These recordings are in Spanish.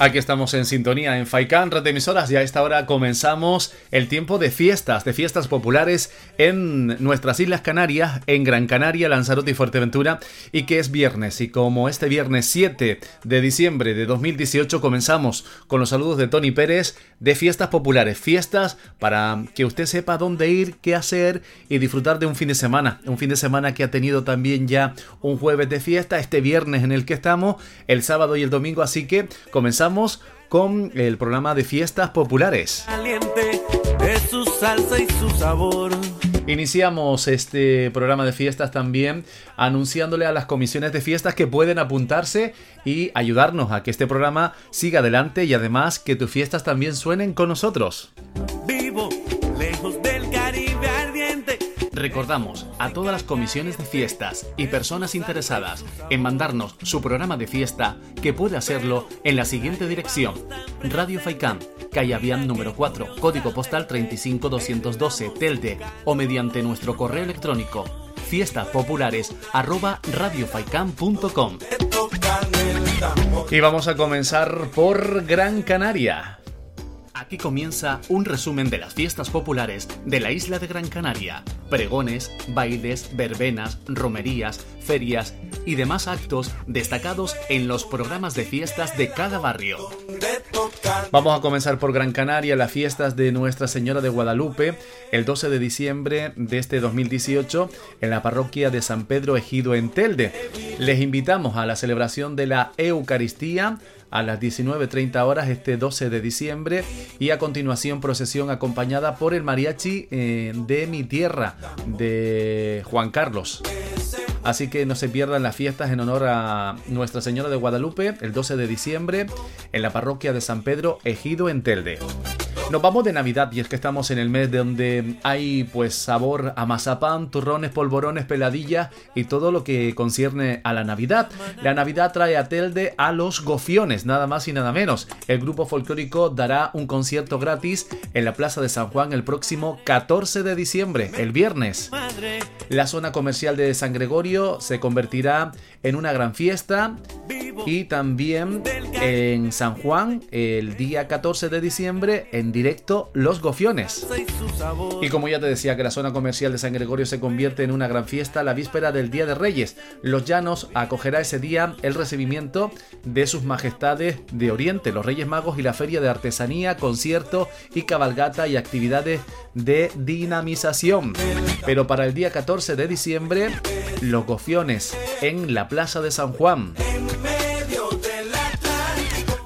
Aquí estamos en sintonía en Faikan, red de emisoras, y a esta hora comenzamos el tiempo de fiestas, de fiestas populares en nuestras Islas Canarias, en Gran Canaria, Lanzarote y Fuerteventura, y que es viernes. Y como este viernes 7 de diciembre de 2018 comenzamos con los saludos de Tony Pérez de fiestas populares, fiestas para que usted sepa dónde ir, qué hacer y disfrutar de un fin de semana. Un fin de semana que ha tenido también ya un jueves de fiesta, este viernes en el que estamos, el sábado y el domingo, así que comenzamos con el programa de fiestas populares. caliente de su salsa y su sabor. Iniciamos este programa de fiestas también anunciándole a las comisiones de fiestas que pueden apuntarse y ayudarnos a que este programa siga adelante y además que tus fiestas también suenen con nosotros. Vivo lejos. Recordamos a todas las comisiones de fiestas y personas interesadas en mandarnos su programa de fiesta que puede hacerlo en la siguiente dirección: Radio Faicán, calle Avian número 4, código postal 35212, Telde, o mediante nuestro correo electrónico fiestaspopulares@radiofaikan.com. Tocan el tambor. Y vamos a comenzar por Gran Canaria. Aquí comienza un resumen de las fiestas populares de la isla de Gran Canaria. Pregones, bailes, verbenas, romerías, ferias y demás actos destacados en los programas de fiestas de cada barrio. Vamos a comenzar por Gran Canaria, las fiestas de Nuestra Señora de Guadalupe, el 12 de diciembre de este 2018, en la parroquia de San Pedro Ejido en Telde. Les invitamos a la celebración de la Eucaristía a las 19.30 horas este 12 de diciembre y a continuación procesión acompañada por el mariachi eh, de mi tierra, de Juan Carlos. Así que no se pierdan las fiestas en honor a Nuestra Señora de Guadalupe el 12 de diciembre en la parroquia de San Pedro Ejido en Telde. Nos vamos de Navidad y es que estamos en el mes donde hay pues sabor a mazapán, turrones, polvorones, peladillas y todo lo que concierne a la Navidad. La Navidad trae a Telde a los gofiones, nada más y nada menos. El grupo folclórico dará un concierto gratis en la Plaza de San Juan el próximo 14 de diciembre, el viernes. La zona comercial de San Gregorio se convertirá en una gran fiesta y también en San Juan el día 14 de diciembre en directo Los Gofiones. y como ya te decía que la zona comercial de San Gregorio se convierte en una gran fiesta la víspera del Día de Reyes, Los Llanos acogerá ese día el recibimiento de sus majestades de Oriente, los Reyes Magos y la feria de artesanía, concierto y cabalgata y actividades de dinamización. Pero para el día 14 de diciembre, Los Gofiones en la Plaza de San Juan.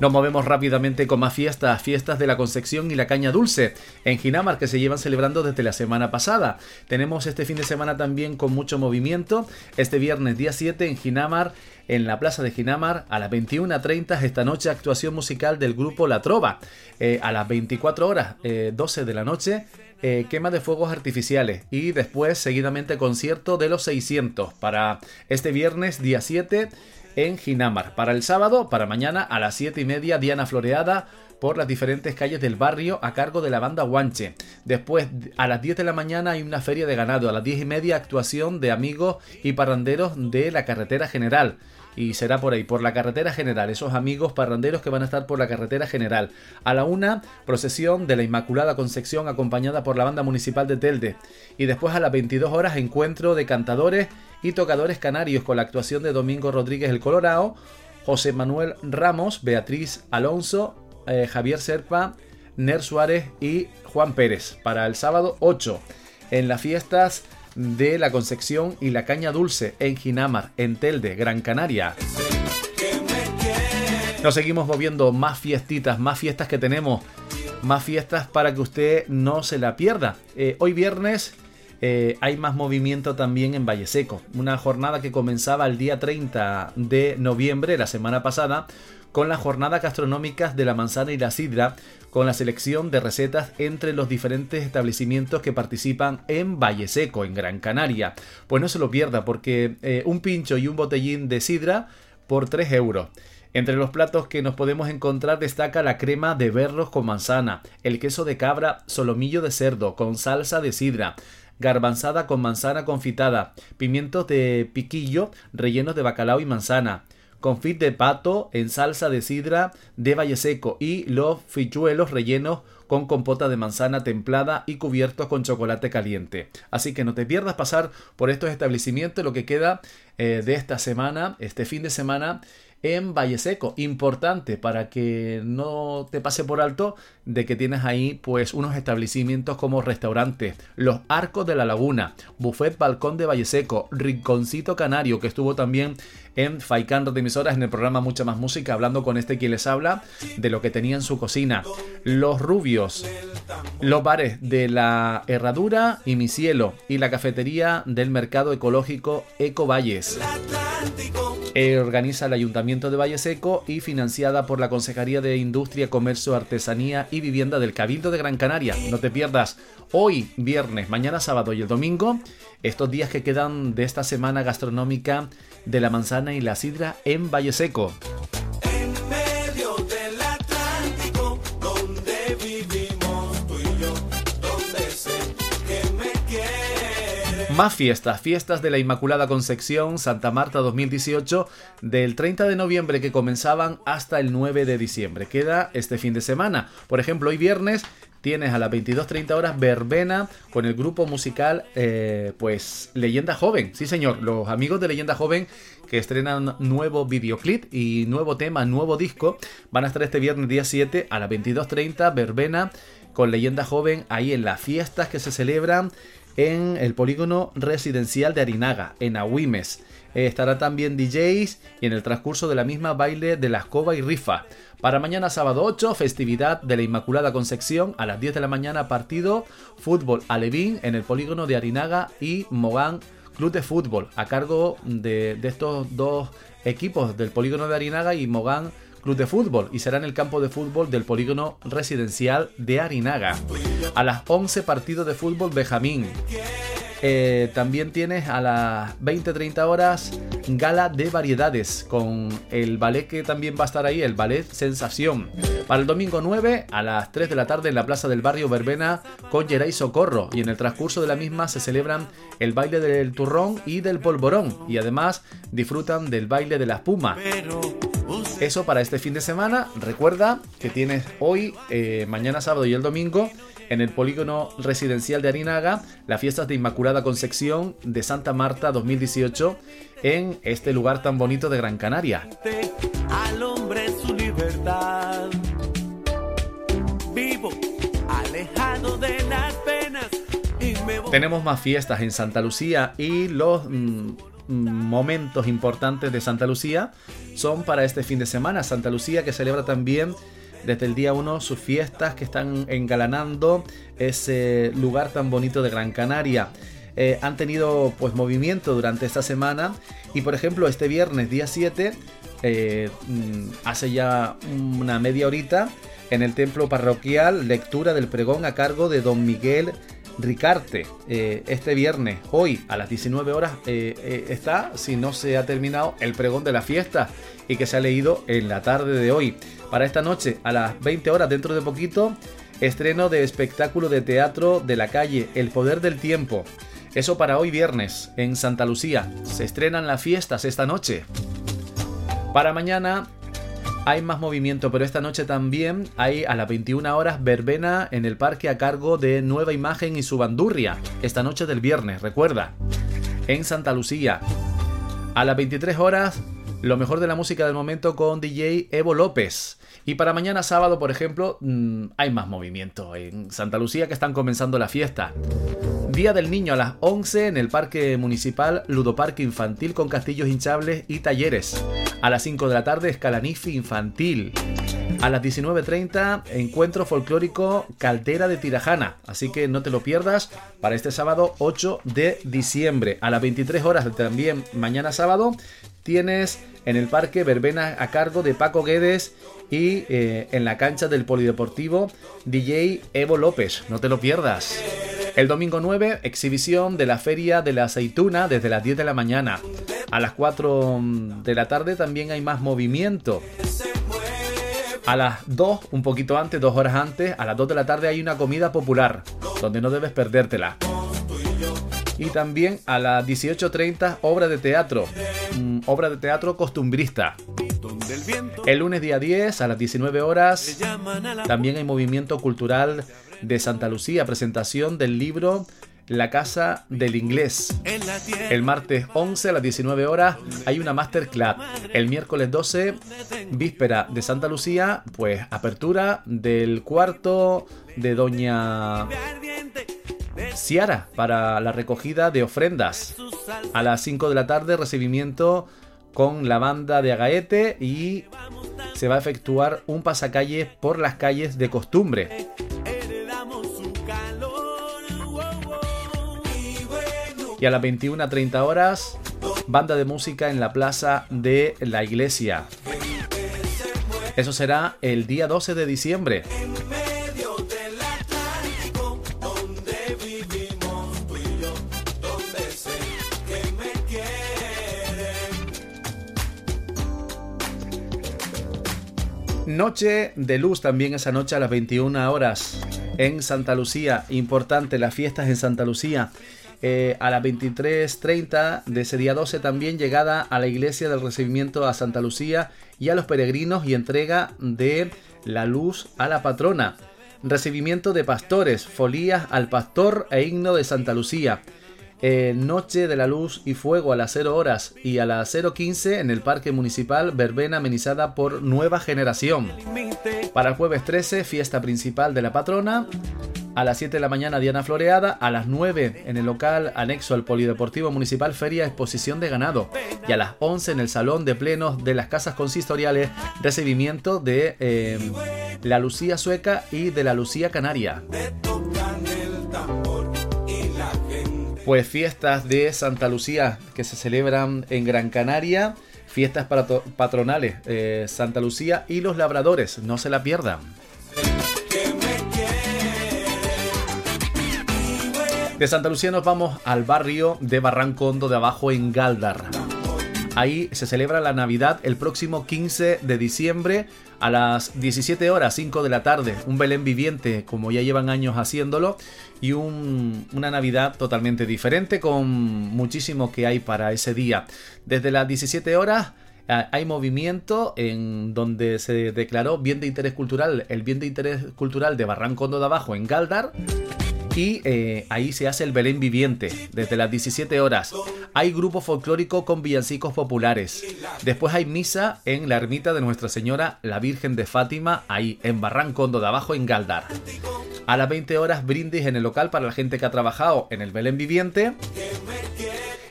Nos movemos rápidamente con más fiestas, fiestas de la Concepción y la Caña Dulce en Ginamar que se llevan celebrando desde la semana pasada. Tenemos este fin de semana también con mucho movimiento. Este viernes día 7 en Ginamar, en la plaza de Ginamar, a las 21.30 esta noche actuación musical del grupo La Trova. Eh, a las 24 horas, eh, 12 de la noche, eh, quema de fuegos artificiales y después seguidamente concierto de los 600 para este viernes día 7 en Ginamar. Para el sábado, para mañana a las 7 y media, Diana Floreada por las diferentes calles del barrio a cargo de la banda Guanche. Después, a las 10 de la mañana hay una feria de ganado. A las 10 y media, actuación de amigos y parranderos de la carretera general. Y será por ahí, por la carretera general, esos amigos parranderos que van a estar por la carretera general. A la una, procesión de la Inmaculada Concepción acompañada por la banda municipal de Telde. Y después a las 22 horas, encuentro de cantadores y tocadores canarios con la actuación de Domingo Rodríguez el Colorado, José Manuel Ramos, Beatriz Alonso, eh, Javier Serpa, Ner Suárez y Juan Pérez. Para el sábado 8, en las fiestas de la Concepción y la Caña Dulce en Ginamar, en Telde, Gran Canaria. Nos seguimos moviendo más fiestitas, más fiestas que tenemos, más fiestas para que usted no se la pierda. Eh, hoy viernes eh, hay más movimiento también en Valle Seco, una jornada que comenzaba el día 30 de noviembre, la semana pasada, con las jornadas gastronómicas de la manzana y la sidra, con la selección de recetas entre los diferentes establecimientos que participan en Valle Seco, en Gran Canaria. Pues no se lo pierda, porque eh, un pincho y un botellín de sidra por 3 euros. Entre los platos que nos podemos encontrar destaca la crema de berros con manzana, el queso de cabra solomillo de cerdo con salsa de sidra, garbanzada con manzana confitada, pimientos de piquillo rellenos de bacalao y manzana, confit de pato en salsa de sidra de valle seco y los fichuelos rellenos con compota de manzana templada y cubiertos con chocolate caliente. Así que no te pierdas pasar por estos establecimientos lo que queda eh, de esta semana, este fin de semana en Valle Seco. Importante para que no te pase por alto de que tienes ahí pues unos establecimientos como restaurantes, Los Arcos de la Laguna, Buffet Balcón de Valle Seco, Rinconcito Canario que estuvo también en Faikan de emisoras en el programa Mucha Más Música hablando con este quien les habla de lo que tenía en su cocina. Los Rubios, los bares de la Herradura y Mi Cielo y la cafetería del mercado ecológico Eco Valles. Eh, organiza el Ayuntamiento de Valle Seco y financiada por la Consejería de Industria, Comercio, Artesanía y Vivienda del Cabildo de Gran Canaria. No te pierdas hoy, viernes, mañana sábado y el domingo, estos días que quedan de esta semana gastronómica de la manzana y la sidra en Valle Seco. Más fiestas, fiestas de la Inmaculada Concepción Santa Marta 2018 del 30 de noviembre que comenzaban hasta el 9 de diciembre. Queda este fin de semana. Por ejemplo, hoy viernes tienes a las 22.30 horas verbena con el grupo musical eh, pues Leyenda Joven. Sí señor, los amigos de Leyenda Joven que estrenan nuevo videoclip y nuevo tema, nuevo disco, van a estar este viernes día 7 a las 22.30 verbena con Leyenda Joven ahí en las fiestas que se celebran en el polígono residencial de Arinaga, en Agüimes. Eh, estará también DJs y en el transcurso de la misma baile de la escoba y rifa. Para mañana sábado 8, festividad de la Inmaculada Concepción a las 10 de la mañana partido fútbol alevín en el polígono de Arinaga y Mogán Club de Fútbol a cargo de, de estos dos equipos del polígono de Arinaga y Mogán Club de Fútbol y será en el campo de fútbol del polígono residencial de Arinaga. A las 11 partidos de fútbol Benjamín. Eh, también tienes a las 20-30 horas gala de variedades con el ballet que también va a estar ahí, el ballet Sensación. Para el domingo 9 a las 3 de la tarde en la plaza del barrio Verbena con Geray Socorro y en el transcurso de la misma se celebran el baile del turrón y del polvorón y además disfrutan del baile de la espuma. Eso para este fin de semana. Recuerda que tienes hoy, eh, mañana sábado y el domingo en el polígono residencial de Arinaga las fiestas de Inmaculada Concepción de Santa Marta 2018 en este lugar tan bonito de Gran Canaria. Al hombre su libertad. Vivo, alejado de las penas. Tenemos más fiestas en Santa Lucía y los mm, momentos importantes de Santa Lucía son para este fin de semana. Santa Lucía que celebra también desde el día 1 sus fiestas que están engalanando ese lugar tan bonito de Gran Canaria. Eh, han tenido pues movimiento durante esta semana y por ejemplo este viernes día 7 eh, mm, hace ya una media horita en el templo parroquial lectura del pregón a cargo de don Miguel Ricarte, eh, este viernes, hoy a las 19 horas, eh, eh, está, si no se ha terminado, el pregón de la fiesta y que se ha leído en la tarde de hoy. Para esta noche, a las 20 horas, dentro de poquito, estreno de espectáculo de teatro de la calle, El Poder del Tiempo. Eso para hoy viernes, en Santa Lucía. Se estrenan las fiestas esta noche. Para mañana hay más movimiento, pero esta noche también hay a las 21 horas verbena en el parque a cargo de Nueva Imagen y su bandurria. Esta noche del viernes, recuerda. En Santa Lucía. A las 23 horas, lo mejor de la música del momento con DJ Evo López. Y para mañana sábado, por ejemplo, mm, hay más movimiento. En Santa Lucía que están comenzando la fiesta. Día del Niño a las 11 en el Parque Municipal Ludoparque Infantil con castillos hinchables y talleres. A las 5 de la tarde Escalanifi Infantil. A las 19.30 encuentro folclórico Caldera de Tirajana. Así que no te lo pierdas para este sábado 8 de diciembre. A las 23 horas también mañana sábado tienes en el parque verbena a cargo de Paco Guedes y eh, en la cancha del Polideportivo DJ Evo López. No te lo pierdas. El domingo 9, exhibición de la Feria de la Aceituna desde las 10 de la mañana. A las 4 de la tarde también hay más movimiento. A las 2, un poquito antes, dos horas antes, a las 2 de la tarde hay una comida popular, donde no debes perdértela. Y también a las 18.30, obra de teatro, mm, obra de teatro costumbrista. El lunes día 10 a las 19 horas también hay movimiento cultural de Santa Lucía, presentación del libro La Casa del Inglés. El martes 11 a las 19 horas hay una masterclass. El miércoles 12, víspera de Santa Lucía, pues apertura del cuarto de Doña Ciara para la recogida de ofrendas. A las 5 de la tarde, recibimiento con la banda de Agaete y se va a efectuar un pasacalle por las calles de costumbre. Y a las 21.30 horas, banda de música en la plaza de la iglesia. Eso será el día 12 de diciembre. Noche de luz también esa noche a las 21 horas en Santa Lucía. Importante las fiestas en Santa Lucía. Eh, a las 23.30 de ese día 12 también llegada a la iglesia del recibimiento a Santa Lucía y a los peregrinos y entrega de la luz a la patrona. Recibimiento de pastores, folías al pastor e himno de Santa Lucía. Eh, Noche de la Luz y Fuego a las 0 horas y a las 0.15 en el Parque Municipal Verbena amenizada por Nueva Generación. Para el jueves 13, fiesta principal de la patrona. A las 7 de la mañana Diana Floreada, a las 9 en el local anexo al Polideportivo Municipal Feria Exposición de Ganado y a las 11 en el Salón de Plenos de las Casas Consistoriales recibimiento de eh, la Lucía Sueca y de la Lucía Canaria. Pues fiestas de Santa Lucía que se celebran en Gran Canaria, fiestas patronales eh, Santa Lucía y los labradores, no se la pierdan. De Santa Lucía nos vamos al barrio de Barrancondo de Abajo en Galdar. Ahí se celebra la Navidad el próximo 15 de diciembre a las 17 horas, 5 de la tarde. Un Belén viviente, como ya llevan años haciéndolo, y una Navidad totalmente diferente con muchísimo que hay para ese día. Desde las 17 horas hay movimiento en donde se declaró bien de interés cultural, el bien de interés cultural de Barrancondo de Abajo en Galdar y eh, ahí se hace el Belén viviente desde las 17 horas. Hay grupo folclórico con villancicos populares. Después hay misa en la ermita de Nuestra Señora la Virgen de Fátima, ahí en Barrancondo de Abajo, en Galdar. A las 20 horas brindis en el local para la gente que ha trabajado en el Belén viviente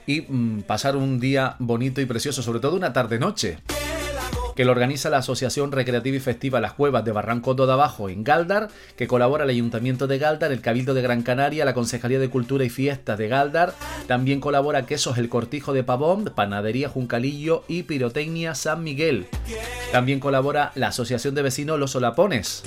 y mm, pasar un día bonito y precioso, sobre todo una tarde-noche que lo organiza la Asociación Recreativa y Festiva Las Cuevas de Barranco de Abajo en Galdar, que colabora el Ayuntamiento de Galdar, el Cabildo de Gran Canaria, la Concejalía de Cultura y Fiestas de Galdar, también colabora Quesos El Cortijo de Pavón, Panadería Juncalillo y Pirotecnia San Miguel. También colabora la Asociación de Vecinos Los Solapones.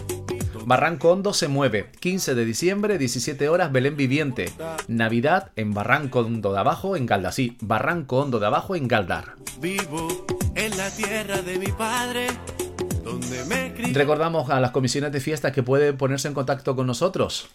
Barranco Hondo se mueve. 15 de diciembre, 17 horas, Belén Viviente. Navidad en Barranco Hondo de Abajo, en Galdar. Sí, Barranco Hondo de Abajo, en Galdar. Vivo en la tierra de mi padre. Donde me Recordamos a las comisiones de fiestas que pueden ponerse en contacto con nosotros.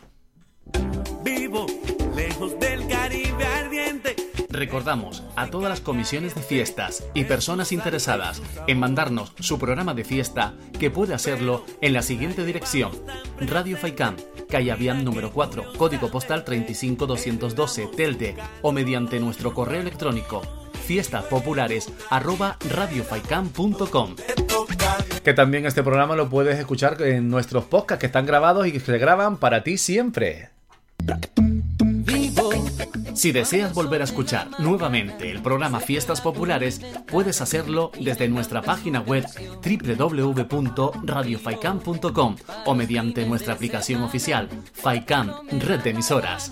Vivo lejos del Caribe ardiente Recordamos a todas las comisiones de fiestas y personas interesadas en mandarnos su programa de fiesta que puede hacerlo en la siguiente dirección: Radio Faicán, calle Avian número 4, código postal 35212, Telde, o mediante nuestro correo electrónico fiestaspopulares arroba Que también este programa lo puedes escuchar en nuestros podcasts que están grabados y que se graban para ti siempre. Si deseas volver a escuchar nuevamente el programa Fiestas Populares, puedes hacerlo desde nuestra página web www.radiofaikan.com o mediante nuestra aplicación oficial Faikan Red de Emisoras.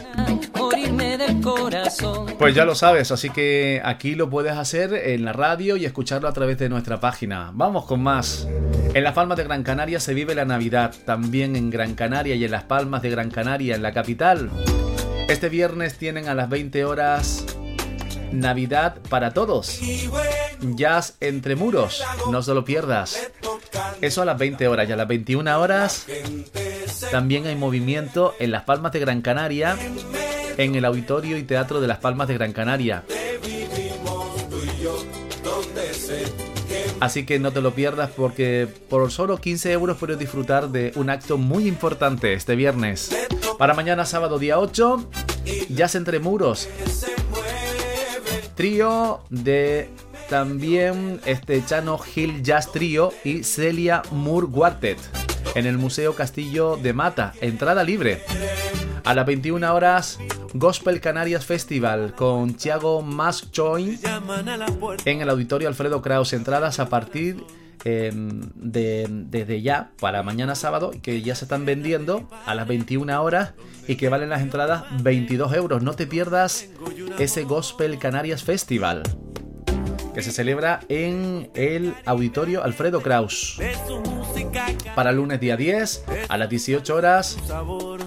Pues ya lo sabes, así que aquí lo puedes hacer en la radio y escucharlo a través de nuestra página. Vamos con más. En Las Palmas de Gran Canaria se vive la Navidad, también en Gran Canaria y en Las Palmas de Gran Canaria, en la capital. Este viernes tienen a las 20 horas Navidad para todos. Jazz entre muros, no se lo pierdas. Eso a las 20 horas y a las 21 horas también hay movimiento en Las Palmas de Gran Canaria, en el Auditorio y Teatro de Las Palmas de Gran Canaria. Así que no te lo pierdas porque por solo 15 euros puedes disfrutar de un acto muy importante este viernes. Para mañana sábado día 8, Jazz entre muros. Trío de también este Chano Hill Jazz Trio y Celia Moore Quartet en el Museo Castillo de Mata. Entrada libre. A las 21 horas, Gospel Canarias Festival con Thiago Maschoin en el Auditorio Alfredo Kraus. Entradas a partir Em, de, desde ya para mañana sábado que ya se están vendiendo a las 21 horas y que valen las entradas 22 euros. No te pierdas ese Gospel Canarias Festival que se celebra en el auditorio Alfredo Kraus. Para lunes día 10 a las 18 horas,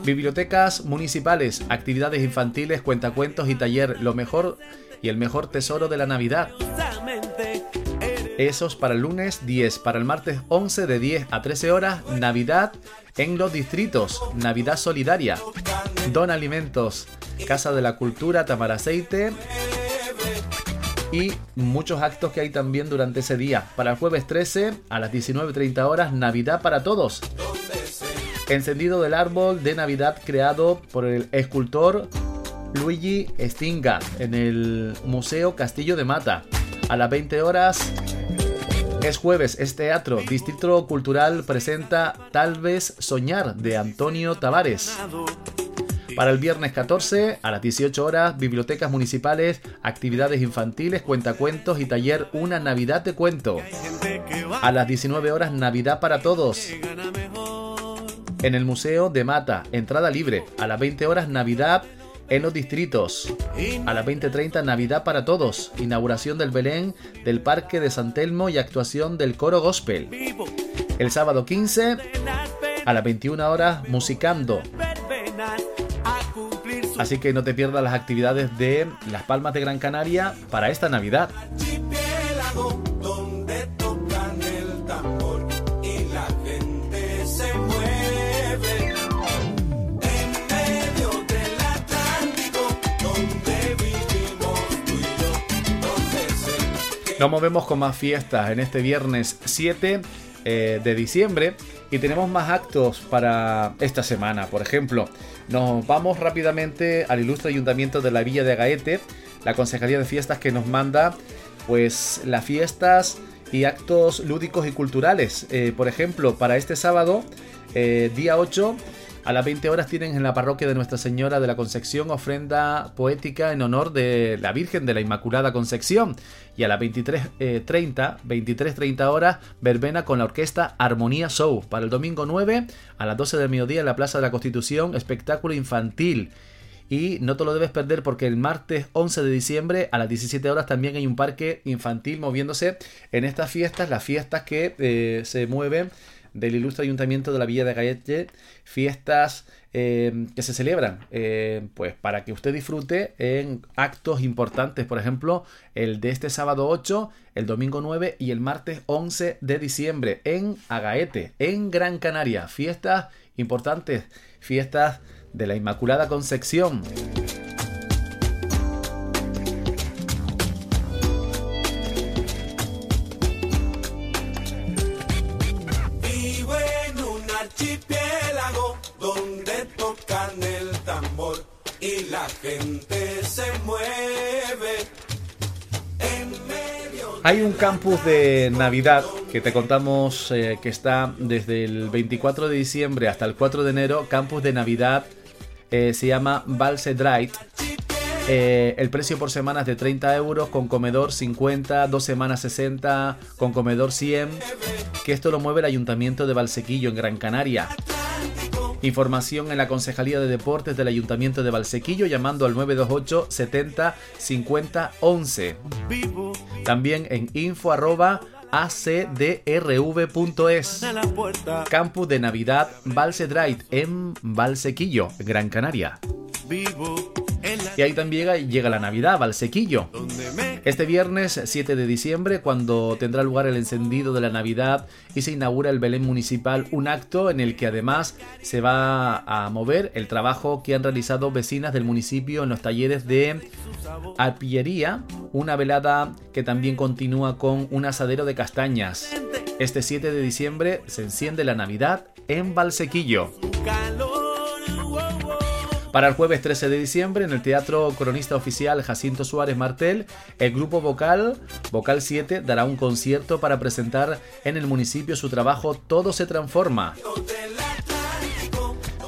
bibliotecas municipales, actividades infantiles, cuentacuentos y taller, lo mejor y el mejor tesoro de la Navidad. Esos para el lunes 10, para el martes 11 de 10 a 13 horas, Navidad en los distritos, Navidad Solidaria, Don Alimentos, Casa de la Cultura, Tamaraceite y muchos actos que hay también durante ese día. Para el jueves 13 a las 19.30 horas, Navidad para todos. Encendido del árbol de Navidad creado por el escultor Luigi Stinga en el Museo Castillo de Mata. A las 20 horas, es jueves, es teatro. Distrito Cultural presenta Tal vez Soñar de Antonio Tavares. Para el viernes 14, a las 18 horas, bibliotecas municipales, actividades infantiles, cuentacuentos y taller Una Navidad de Cuento. A las 19 horas, Navidad para Todos. En el Museo de Mata, entrada libre. A las 20 horas, Navidad en los distritos. A las 20.30 Navidad para Todos, inauguración del Belén del Parque de San Telmo y actuación del coro gospel. El sábado 15 a las 21 horas Musicando. Así que no te pierdas las actividades de Las Palmas de Gran Canaria para esta Navidad. Nos movemos con más fiestas en este viernes 7 eh, de diciembre y tenemos más actos para esta semana. Por ejemplo, nos vamos rápidamente al ilustre ayuntamiento de la Villa de Gaete, la Consejería de Fiestas que nos manda pues las fiestas y actos lúdicos y culturales. Eh, por ejemplo, para este sábado, eh, día 8, a las 20 horas tienen en la parroquia de Nuestra Señora de la Concepción ofrenda poética en honor de la Virgen de la Inmaculada Concepción. Y a las 23.30, 23.30 eh, horas, verbena con la orquesta Armonía Show. Para el domingo 9, a las 12 del mediodía en la Plaza de la Constitución, espectáculo infantil. Y no te lo debes perder porque el martes 11 de diciembre a las 17 horas también hay un parque infantil moviéndose en estas fiestas, las fiestas que eh, se mueven del ilustre ayuntamiento de la Villa de Gallete, fiestas eh, que se celebran, eh, pues para que usted disfrute en actos importantes, por ejemplo, el de este sábado 8, el domingo 9 y el martes 11 de diciembre en Agaete, en Gran Canaria, fiestas importantes, fiestas de la Inmaculada Concepción. Hay un campus de Navidad que te contamos eh, que está desde el 24 de diciembre hasta el 4 de enero. Campus de Navidad eh, se llama Valse Drive. Eh, el precio por semana es de 30 euros, con comedor 50, dos semanas 60, con comedor 100. Que esto lo mueve el Ayuntamiento de Valsequillo en Gran Canaria. Información en la Concejalía de Deportes del Ayuntamiento de Valsequillo llamando al 928 70 50 11. También en info arroba acdrv.es. Campus de Navidad Valse Drive en Valsequillo, Gran Canaria. Y ahí también llega, la Navidad, Valsequillo. Este viernes 7 de diciembre, cuando tendrá lugar el encendido de la Navidad y se inaugura el Belén Municipal, un acto en el que además se va a mover el trabajo que han realizado vecinas del municipio en los talleres de arpillería, una velada que también continúa con un asadero de castañas. Este 7 de diciembre se enciende la Navidad en Valsequillo. Para el jueves 13 de diciembre, en el Teatro Cronista Oficial Jacinto Suárez Martel, el grupo vocal, Vocal 7, dará un concierto para presentar en el municipio su trabajo Todo se transforma.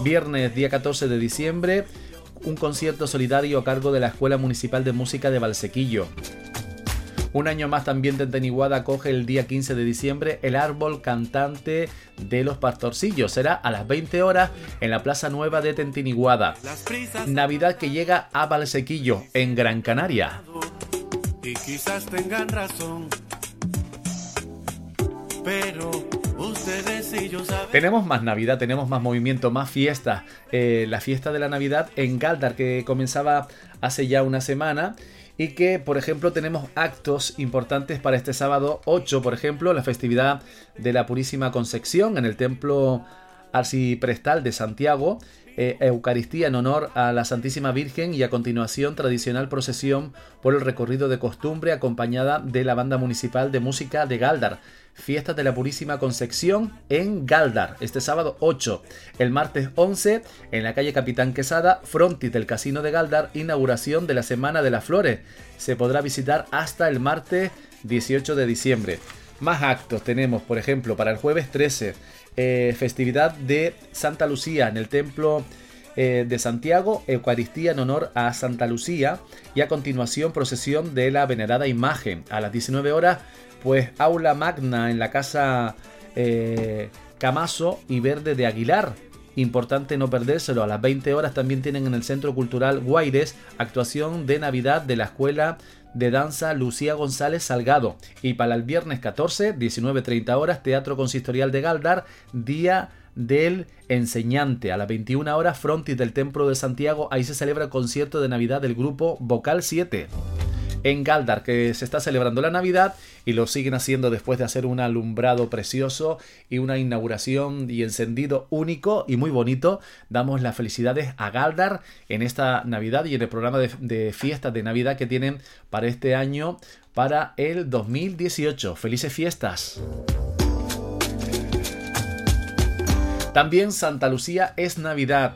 Viernes, día 14 de diciembre, un concierto solidario a cargo de la Escuela Municipal de Música de Valsequillo. Un año más también Tenteniguada coge el día 15 de diciembre el árbol cantante de los pastorcillos. Será a las 20 horas en la Plaza Nueva de Tentiniguada. Navidad que llega a Valsequillo, en Gran Canaria. Y quizás tengan razón, pero. Tenemos más Navidad, tenemos más movimiento, más fiestas. Eh, la fiesta de la Navidad en Galdar que comenzaba hace ya una semana y que, por ejemplo, tenemos actos importantes para este sábado 8, por ejemplo, la festividad de la Purísima Concepción en el Templo Arciprestal de Santiago, eh, Eucaristía en honor a la Santísima Virgen y a continuación tradicional procesión por el recorrido de costumbre acompañada de la Banda Municipal de Música de Galdar. Fiestas de la Purísima Concepción en Galdar, este sábado 8. El martes 11, en la calle Capitán Quesada, frontis del Casino de Galdar, inauguración de la Semana de las Flores. Se podrá visitar hasta el martes 18 de diciembre. Más actos tenemos, por ejemplo, para el jueves 13, eh, festividad de Santa Lucía en el Templo eh, de Santiago, Eucaristía en honor a Santa Lucía y a continuación procesión de la venerada imagen. A las 19 horas, pues aula magna en la casa eh, y Verde de Aguilar. Importante no perdérselo. A las 20 horas también tienen en el Centro Cultural Guaires actuación de Navidad de la Escuela de Danza Lucía González Salgado. Y para el viernes 14, 19.30 horas, Teatro Consistorial de Galdar, Día del Enseñante. A las 21 horas, frontis del Templo de Santiago, ahí se celebra el concierto de Navidad del grupo Vocal 7 en Galdar, que se está celebrando la Navidad y lo siguen haciendo después de hacer un alumbrado precioso y una inauguración y encendido único y muy bonito. Damos las felicidades a Galdar en esta Navidad y en el programa de, fiestas de Navidad que tienen para este año, para el 2018. Felices fiestas. También Santa Lucía es Navidad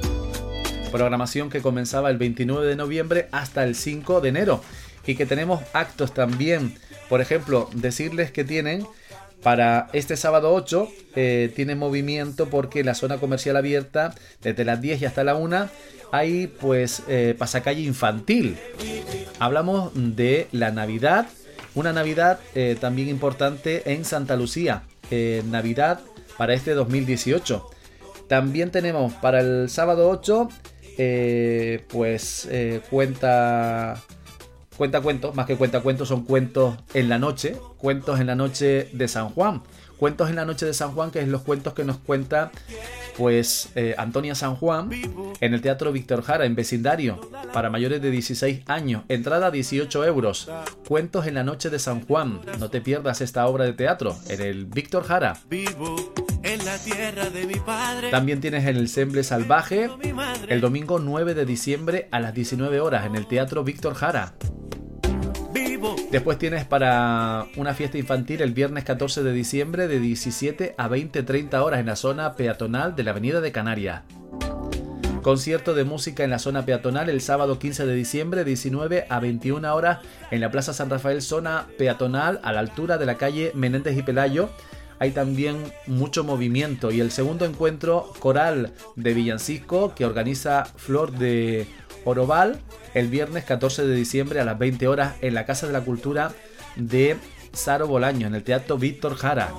programación que comenzaba el 29 de noviembre hasta el 5 de enero y que tenemos actos también. Por ejemplo, decirles que tienen para este sábado 8 eh, tiene movimiento porque la zona comercial abierta desde las 10 y hasta la 1 hay pues eh, pasacalle infantil. Hablamos de la Navidad, una Navidad eh, también importante en Santa Lucía, Navidad para este 2018. También tenemos para el sábado 8 pues cuenta cuenta cuentos, más que cuenta cuentos, son cuentos en la noche, cuentos en la noche de San Juan. Cuentos en la noche de San Juan, que es los cuentos que nos cuenta pues eh, Antonia San Juan en el Teatro Víctor Jara, en vecindario, para mayores de 16 años. Entrada 18 euros. Cuentos en la noche de San Juan. No te pierdas esta obra de teatro en el Víctor Jara. También tienes el Ensemble Salvaje el domingo 9 de diciembre a las 19 horas en el Teatro Víctor Jara. Después tienes para una fiesta infantil el viernes 14 de diciembre de 17 a 20-30 horas en la zona peatonal de la Avenida de Canarias. Concierto de música en la zona peatonal el sábado 15 de diciembre, 19 a 21 horas en la Plaza San Rafael, zona peatonal a la altura de la calle Menéndez y Pelayo. Hay también mucho movimiento y el segundo encuentro coral de Villancico que organiza Flor de Oroval el viernes 14 de diciembre a las 20 horas en la Casa de la Cultura de Saro Bolaño, en el Teatro Víctor Jara.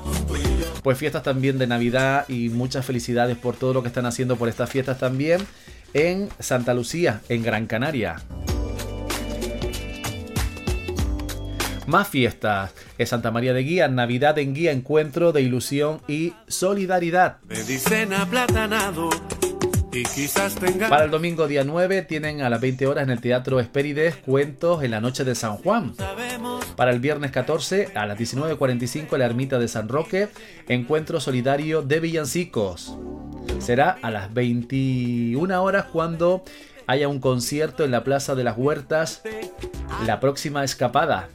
Pues fiestas también de Navidad y muchas felicidades por todo lo que están haciendo por estas fiestas también en Santa Lucía, en Gran Canaria. Más fiestas. En Santa María de Guía, Navidad en Guía, Encuentro de Ilusión y Solidaridad. Para el domingo día 9 tienen a las 20 horas en el Teatro Espérides cuentos en la noche de San Juan. Para el viernes 14 a las 19.45 en la ermita de San Roque, encuentro solidario de villancicos. Será a las 21 horas cuando haya un concierto en la Plaza de las Huertas, la próxima escapada.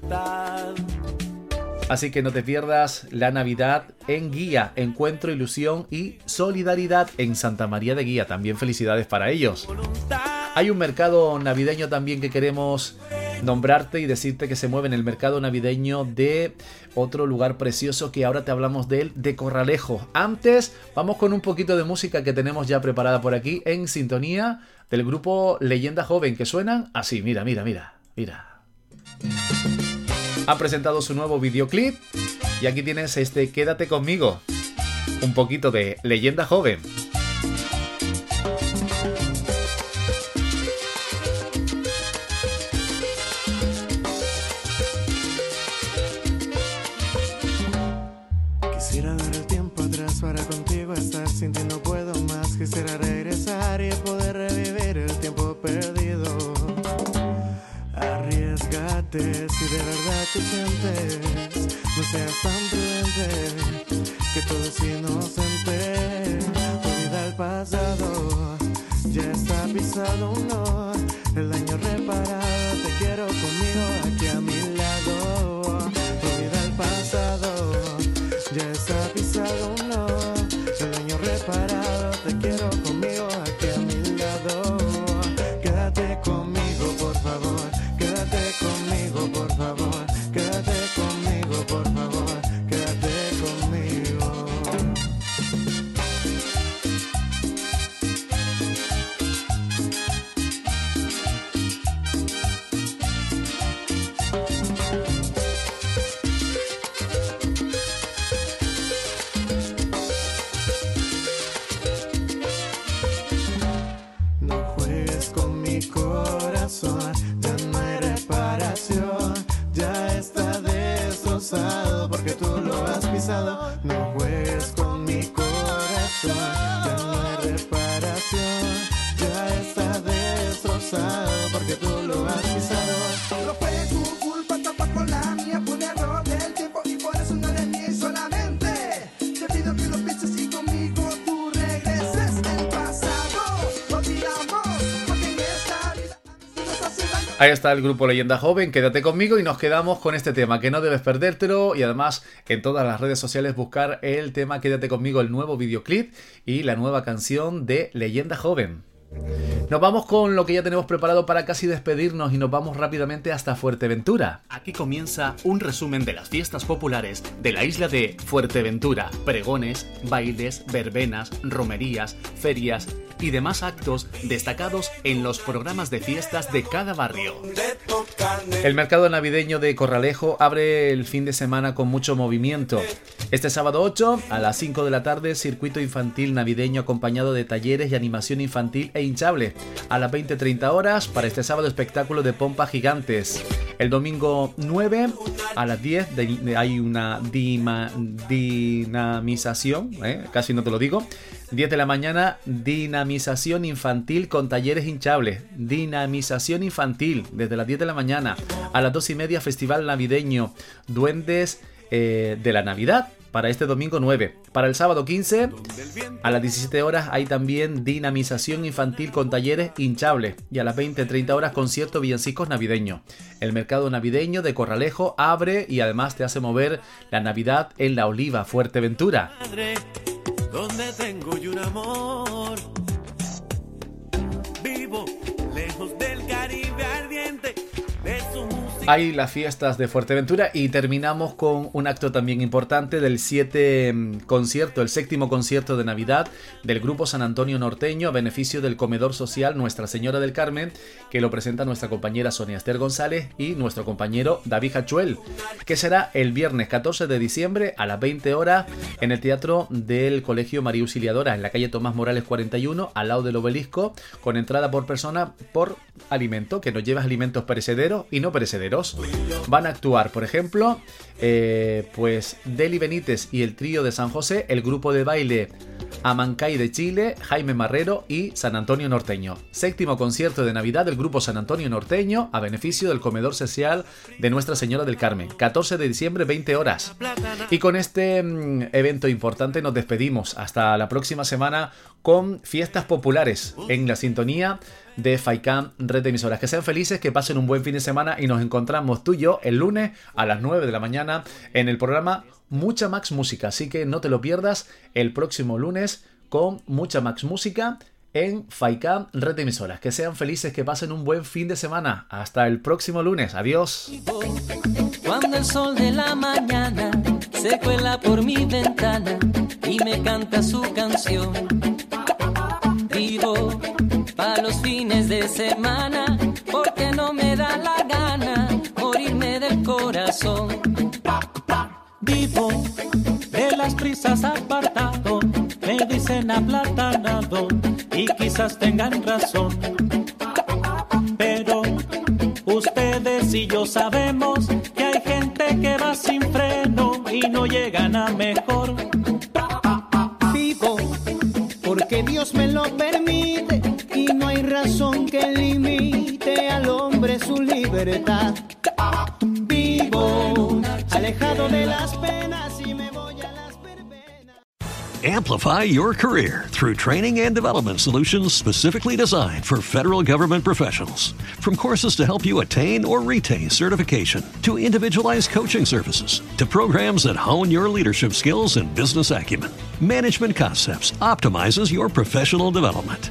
Así que no te pierdas la Navidad en Guía, Encuentro, Ilusión y Solidaridad en Santa María de Guía. También felicidades para ellos. Hay un mercado navideño también que queremos nombrarte y decirte que se mueve en el mercado navideño de otro lugar precioso que ahora te hablamos de él, de Corralejo. Antes, vamos con un poquito de música que tenemos ya preparada por aquí en sintonía del grupo Leyenda Joven que suenan así. Mira, mira, mira, mira ha presentado su nuevo videoclip y aquí tienes este Quédate conmigo, un poquito de leyenda joven. Ahí está el grupo Leyenda Joven, quédate conmigo y nos quedamos con este tema que no debes perdértelo y además en todas las redes sociales buscar el tema Quédate conmigo, el nuevo videoclip y la nueva canción de Leyenda Joven. Nos vamos con lo que ya tenemos preparado para casi despedirnos y nos vamos rápidamente hasta Fuerteventura. Aquí comienza un resumen de las fiestas populares de la isla de Fuerteventura. Pregones, bailes, verbenas, romerías, ferias y demás actos destacados en los programas de fiestas de cada barrio. El mercado navideño de Corralejo abre el fin de semana con mucho movimiento. Este sábado 8 a las 5 de la tarde, circuito infantil navideño acompañado de talleres y animación infantil e hinchable. A las 20-30 horas, para este sábado espectáculo de pompa gigantes. El domingo 9 a las 10 de- hay una dinamización, ¿eh? casi no te lo digo. 10 de la mañana, dinamización infantil con talleres hinchables. Dinamización infantil, desde las 10 de la mañana. A las 2 y media, festival navideño. Duendes eh, de la Navidad. Para este domingo 9. Para el sábado 15, a las 17 horas hay también dinamización infantil con talleres hinchables y a las 20-30 horas concierto villancicos navideño. El mercado navideño de Corralejo abre y además te hace mover la Navidad en la Oliva Fuerteventura. donde tengo yo un amor. Hay las fiestas de Fuerteventura y terminamos con un acto también importante del 7 mm, concierto, el séptimo concierto de Navidad del Grupo San Antonio Norteño a beneficio del Comedor Social Nuestra Señora del Carmen, que lo presenta nuestra compañera Sonia Esther González y nuestro compañero David Hachuel, que será el viernes 14 de diciembre a las 20 horas en el Teatro del Colegio María Auxiliadora, en la calle Tomás Morales 41, al lado del obelisco, con entrada por persona por alimento, que nos lleva alimentos perecederos y no perecederos. Van a actuar, por ejemplo, eh, pues Deli Benítez y el trío de San José, el grupo de baile Amancay de Chile, Jaime Marrero y San Antonio Norteño. Séptimo concierto de Navidad del grupo San Antonio Norteño a beneficio del comedor social de Nuestra Señora del Carmen. 14 de diciembre, 20 horas. Y con este mm, evento importante nos despedimos. Hasta la próxima semana con fiestas populares en la sintonía de FAICAM Red de Emisoras. Que sean felices, que pasen un buen fin de semana y nos encontramos tú y yo el lunes a las 9 de la mañana en el programa Mucha Max Música. Así que no te lo pierdas el próximo lunes con Mucha Max Música en FAICAM Red de Emisoras. Que sean felices, que pasen un buen fin de semana. Hasta el próximo lunes. Adiós. Cuando el sol de la mañana se cuela por mi ventana y me canta su canción. Vivo para los fines de semana porque no me da la gana morirme del corazón. Vivo de las prisas apartado, me dicen aplatanado y quizás tengan razón. Pero ustedes y yo sabemos Vivo alejado de las penas y me voy a las verbenas. Amplify your career through training and development solutions specifically designed for federal government professionals. From courses to help you attain or retain certification, to individualized coaching services, to programs that hone your leadership skills and business acumen, Management Concepts optimizes your professional development.